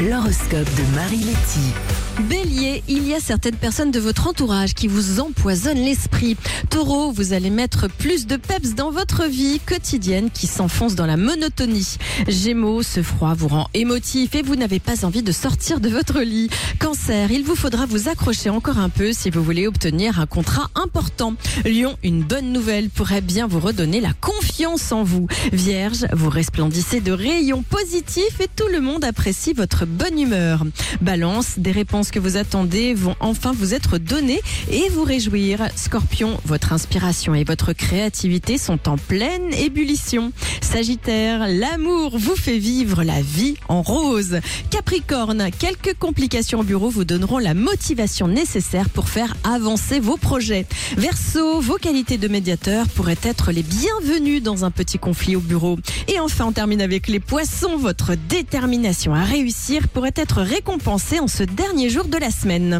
L'horoscope de Marie Letty. Bélier, il y a certaines personnes de votre entourage qui vous empoisonnent l'esprit. Taureau, vous allez mettre plus de peps dans votre vie quotidienne qui s'enfonce dans la monotonie. Gémeaux, ce froid vous rend émotif et vous n'avez pas envie de sortir de votre lit. Cancer, il vous faudra vous accrocher encore un peu si vous voulez obtenir un contrat important. Lion, une bonne nouvelle pourrait bien vous redonner la confiance en vous. Vierge, vous resplendissez de rayons positifs et tout le monde apprécie votre bonne humeur. Balance, des réponses que vous attendez vont enfin vous être données et vous réjouir. Scorpion, votre inspiration et votre créativité sont en pleine ébullition. Sagittaire, l'amour vous fait vivre la vie en rose. Capricorne, quelques complications au bureau vous donneront la motivation nécessaire pour faire avancer vos projets. Verseau, vos qualités de médiateur pourraient être les bienvenues dans un petit conflit au bureau. Et enfin, on termine avec les poissons. Votre détermination à réussir pourrait être récompensée en ce dernier de la semaine.